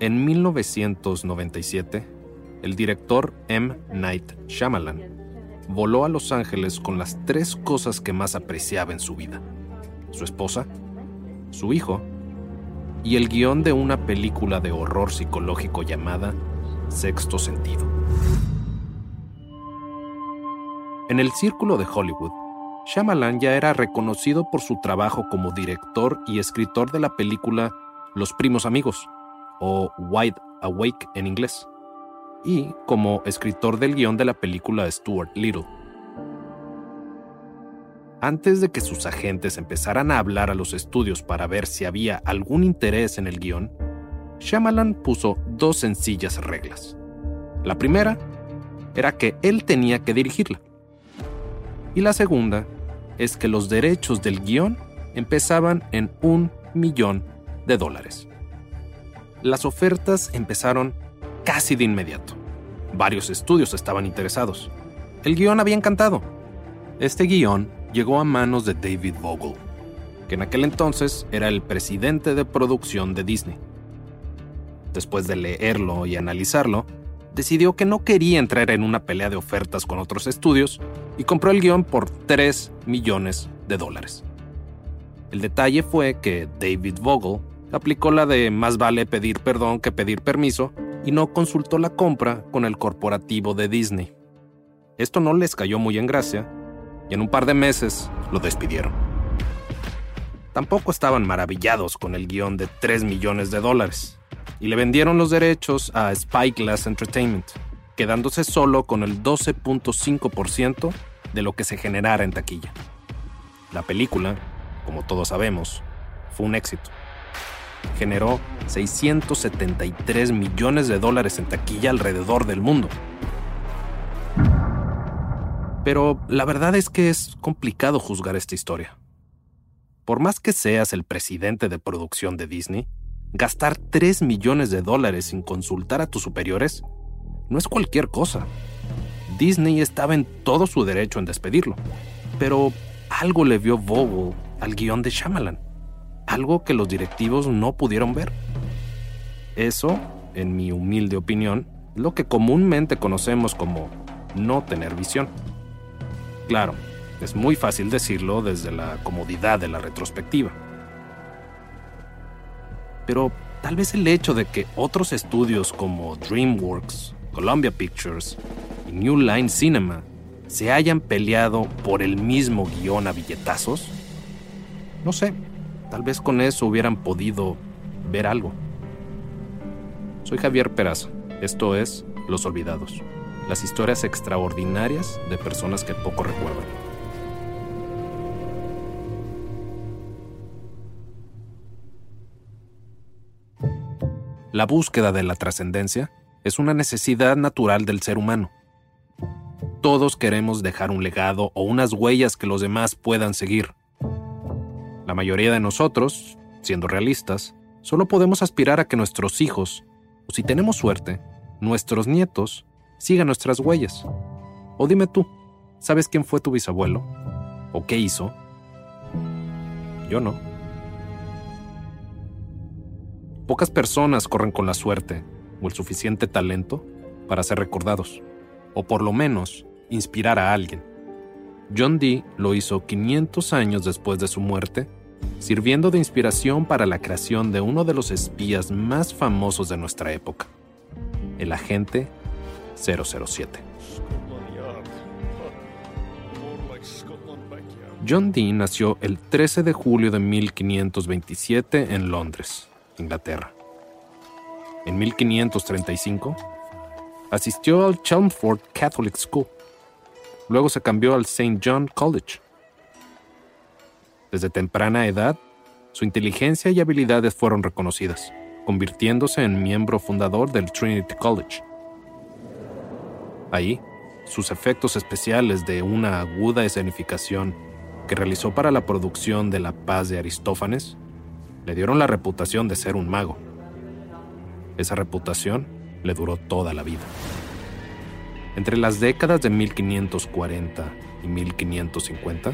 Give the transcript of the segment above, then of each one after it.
En 1997, el director M. Night Shyamalan voló a Los Ángeles con las tres cosas que más apreciaba en su vida. Su esposa, su hijo y el guion de una película de horror psicológico llamada Sexto Sentido. En el círculo de Hollywood, Shyamalan ya era reconocido por su trabajo como director y escritor de la película Los Primos Amigos, o Wide Awake en inglés, y como escritor del guion de la película Stuart Little. Antes de que sus agentes empezaran a hablar a los estudios para ver si había algún interés en el guion, Shyamalan puso dos sencillas reglas. La primera era que él tenía que dirigirla. Y la segunda es que los derechos del guion empezaban en un millón de dólares. Las ofertas empezaron casi de inmediato. Varios estudios estaban interesados. El guion había encantado. Este guion llegó a manos de David Vogel, que en aquel entonces era el presidente de producción de Disney. Después de leerlo y analizarlo, decidió que no quería entrar en una pelea de ofertas con otros estudios y compró el guion por 3 millones de dólares. El detalle fue que David Vogel aplicó la de más vale pedir perdón que pedir permiso y no consultó la compra con el corporativo de Disney. Esto no les cayó muy en gracia y en un par de meses lo despidieron. Tampoco estaban maravillados con el guion de 3 millones de dólares y le vendieron los derechos a Spyglass Entertainment, quedándose solo con el 12.5% de lo que se generara en taquilla. La película, como todos sabemos, fue un éxito. Generó 673 millones de dólares en taquilla alrededor del mundo. Pero la verdad es que es complicado juzgar esta historia. Por más que seas el presidente de producción de Disney, gastar 3 millones de dólares sin consultar a tus superiores no es cualquier cosa. Disney estaba en todo su derecho en despedirlo, pero algo le vio Vogel al guion de Shyamalan, algo que los directivos no pudieron ver. Eso, en mi humilde opinión, es lo que comúnmente conocemos como no tener visión. Claro, es muy fácil decirlo desde la comodidad de la retrospectiva. Pero tal vez el hecho de que otros estudios como DreamWorks, Columbia Pictures y New Line Cinema se hayan peleado por el mismo guion a billetazos, no sé, tal vez con eso hubieran podido ver algo. Soy Javier Peraza, esto es Los Olvidados, las historias extraordinarias de personas que poco recuerdan. La búsqueda de la trascendencia es una necesidad natural del ser humano. Todos queremos dejar un legado o unas huellas que los demás puedan seguir. La mayoría de nosotros, siendo realistas, solo podemos aspirar a que nuestros hijos, o si tenemos suerte, nuestros nietos, sigan nuestras huellas. O dime tú, ¿sabes quién fue tu bisabuelo? ¿O qué hizo? Yo no. Pocas personas corren con la suerte o el suficiente talento para ser recordados, o por lo menos inspirar a alguien. John Dee lo hizo 500 años después de su muerte, sirviendo de inspiración para la creación de uno de los espías más famosos de nuestra época, el agente 007. John Dee nació el 13 de julio de 1527 en Londres, Inglaterra. En 1535, asistió al Chelmsford Catholic School. Luego se cambió al St. John College. Desde temprana edad, su inteligencia y habilidades fueron reconocidas, convirtiéndose en miembro fundador del Trinity College. Ahí, sus efectos especiales de una aguda escenificación que realizó para la producción de La Paz de Aristófanes le dieron la reputación de ser un mago. Esa reputación le duró toda la vida. Entre las décadas de 1540 y 1550,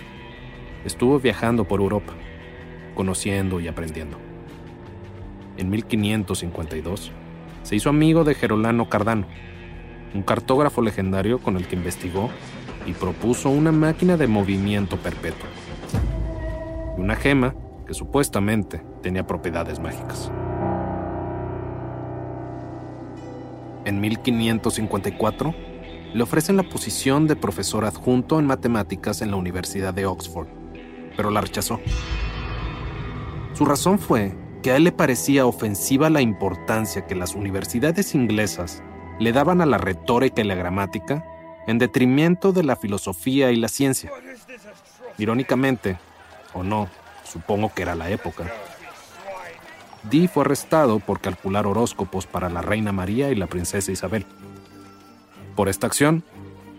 estuvo viajando por Europa, conociendo y aprendiendo. En 1552, se hizo amigo de Gerolano Cardano, un cartógrafo legendario con el que investigó y propuso una máquina de movimiento perpetuo. Y una gema que supuestamente tenía propiedades mágicas. En 1554, le ofrecen la posición de profesor adjunto en matemáticas en la Universidad de Oxford, pero la rechazó. Su razón fue que a él le parecía ofensiva la importancia que las universidades inglesas le daban a la retórica y la gramática en detrimento de la filosofía y la ciencia. Irónicamente, o no, supongo que era la época, Dee fue arrestado por calcular horóscopos para la reina María y la princesa Isabel. Por esta acción,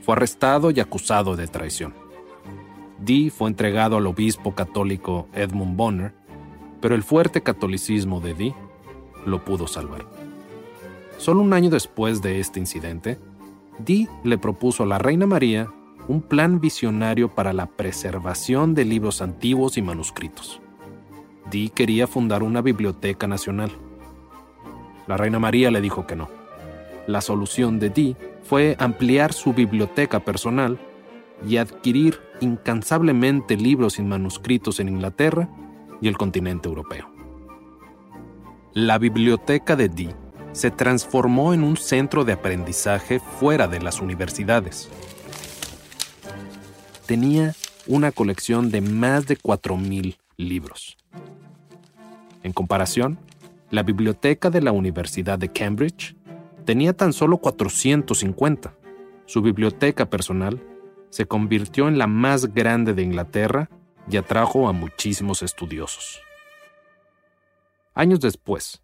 fue arrestado y acusado de traición. Dee fue entregado al obispo católico Edmund Bonner, pero el fuerte catolicismo de Dee lo pudo salvar. Solo un año después de este incidente, Dee le propuso a la reina María un plan visionario para la preservación de libros antiguos y manuscritos. Dee quería fundar una biblioteca nacional. La reina María le dijo que no. La solución de Dee fue ampliar su biblioteca personal y adquirir incansablemente libros y manuscritos en Inglaterra y el continente europeo. La biblioteca de Dee se transformó en un centro de aprendizaje fuera de las universidades. Tenía una colección de más de 4.000 libros. En comparación, la biblioteca de la Universidad de Cambridge tenía tan solo 450. Su biblioteca personal se convirtió en la más grande de Inglaterra y atrajo a muchísimos estudiosos. Años después,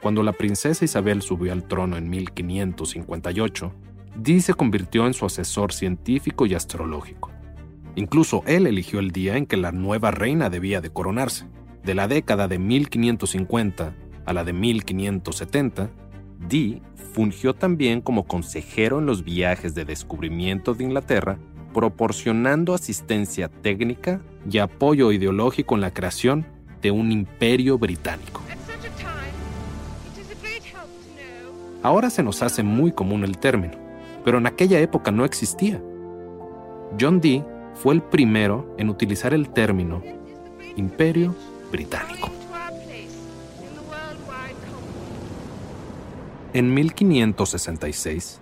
cuando la princesa Isabel subió al trono en 1558, Dee se convirtió en su asesor científico y astrológico. Incluso él eligió el día en que la nueva reina debía de coronarse. De la década de 1550 a la de 1570, Dee fungió también como consejero en los viajes de descubrimiento de Inglaterra, proporcionando asistencia técnica y apoyo ideológico en la creación de un imperio británico. Ahora se nos hace muy común el término, pero en aquella época no existía. John Dee fue el primero en utilizar el término imperio británico. En 1566,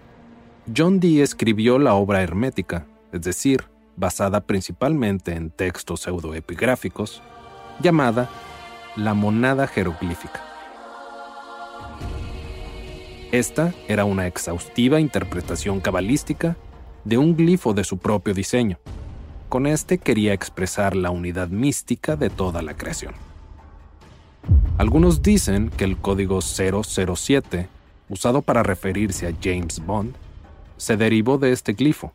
John Dee escribió la obra hermética, es decir, basada principalmente en textos pseudoepigráficos, llamada La Monada Jeroglífica. Esta era una exhaustiva interpretación cabalística de un glifo de su propio diseño. Con este quería expresar la unidad mística de toda la creación. Algunos dicen que el código 007 usado para referirse a James Bond, se derivó de este glifo.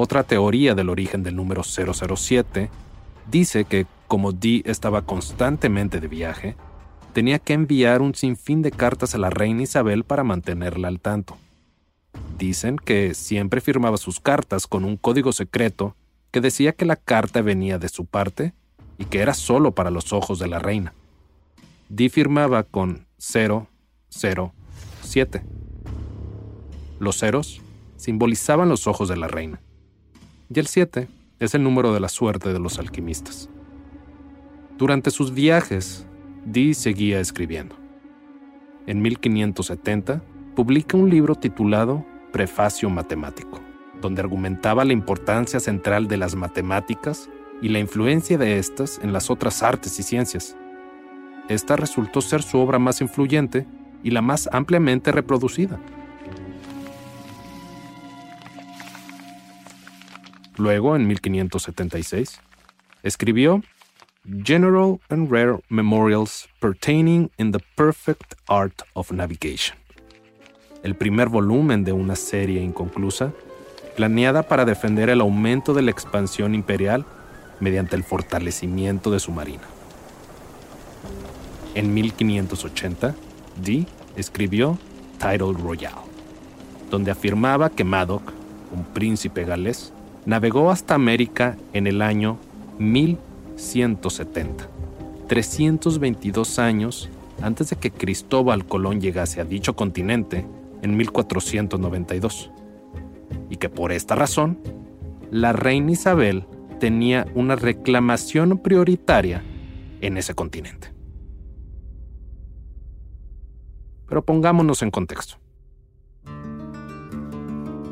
Otra teoría del origen del número 007 dice que, como Dee estaba constantemente de viaje, tenía que enviar un sinfín de cartas a la reina Isabel para mantenerla al tanto. Dicen que siempre firmaba sus cartas con un código secreto que decía que la carta venía de su parte y que era solo para los ojos de la reina. Dee firmaba con 0 0, 7. Los ceros simbolizaban los ojos de la reina. Y el 7 es el número de la suerte de los alquimistas. Durante sus viajes, Dee seguía escribiendo. En 1570 publica un libro titulado Prefacio Matemático, donde argumentaba la importancia central de las matemáticas y la influencia de estas en las otras artes y ciencias. Esta resultó ser su obra más influyente y la más ampliamente reproducida. Luego, en 1576, escribió General and Rare Memorials Pertaining in the Perfect Art of Navigation, el primer volumen de una serie inconclusa planeada para defender el aumento de la expansión imperial mediante el fortalecimiento de su marina. En 1580, Dee escribió Title Royal, donde afirmaba que Madoc, un príncipe galés, navegó hasta América en el año 1170, 322 años antes de que Cristóbal Colón llegase a dicho continente en 1492, y que por esta razón, la reina Isabel tenía una reclamación prioritaria en ese continente. Pero pongámonos en contexto.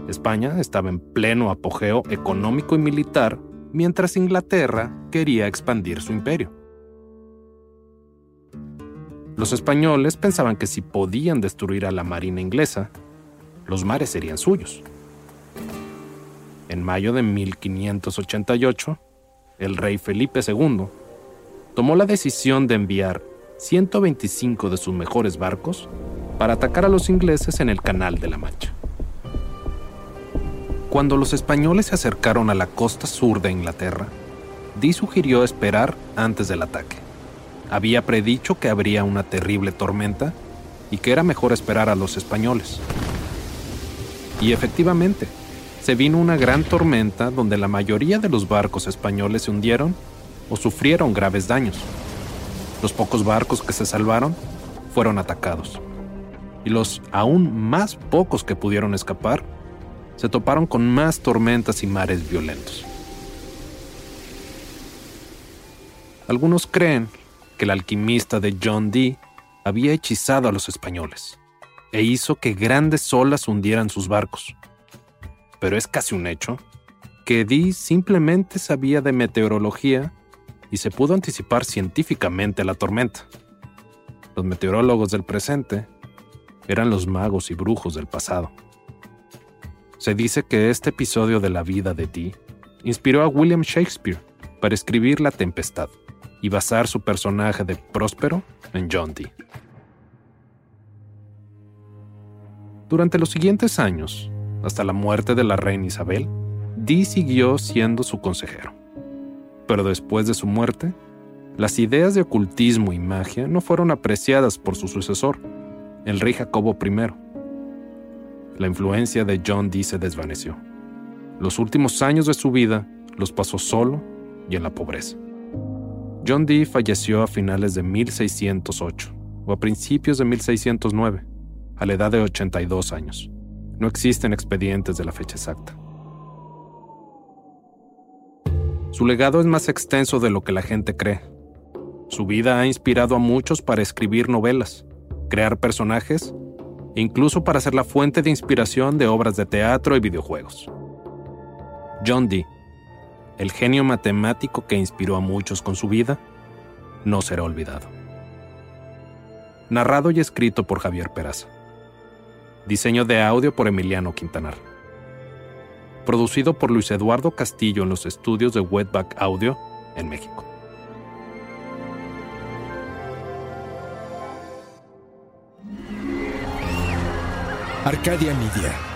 España estaba en pleno apogeo económico y militar mientras Inglaterra quería expandir su imperio. Los españoles pensaban que si podían destruir a la marina inglesa, los mares serían suyos. En mayo de 1588, el rey Felipe II tomó la decisión de enviar 125 de sus mejores barcos para atacar a los ingleses en el Canal de la Mancha. Cuando los españoles se acercaron a la costa sur de Inglaterra, Dee sugirió esperar antes del ataque. Había predicho que habría una terrible tormenta y que era mejor esperar a los españoles. Y efectivamente, se vino una gran tormenta donde la mayoría de los barcos españoles se hundieron o sufrieron graves daños. Los pocos barcos que se salvaron fueron atacados. Y los aún más pocos que pudieron escapar se toparon con más tormentas y mares violentos. Algunos creen que el alquimista de John Dee había hechizado a los españoles e hizo que grandes olas hundieran sus barcos pero es casi un hecho, que Dee simplemente sabía de meteorología y se pudo anticipar científicamente la tormenta. Los meteorólogos del presente eran los magos y brujos del pasado. Se dice que este episodio de la vida de Dee inspiró a William Shakespeare para escribir La Tempestad y basar su personaje de Próspero en John Dee. Durante los siguientes años, hasta la muerte de la reina Isabel, Dee siguió siendo su consejero. Pero después de su muerte, las ideas de ocultismo y magia no fueron apreciadas por su sucesor, el rey Jacobo I. La influencia de John Dee se desvaneció. Los últimos años de su vida los pasó solo y en la pobreza. John Dee falleció a finales de 1608 o a principios de 1609, a la edad de 82 años. No existen expedientes de la fecha exacta. Su legado es más extenso de lo que la gente cree. Su vida ha inspirado a muchos para escribir novelas, crear personajes incluso para ser la fuente de inspiración de obras de teatro y videojuegos. John Dee, el genio matemático que inspiró a muchos con su vida, no será olvidado. Narrado y escrito por Javier Peraza. Diseño de audio por Emiliano Quintanar. Producido por Luis Eduardo Castillo en los estudios de Wetback Audio en México. Arcadia Media.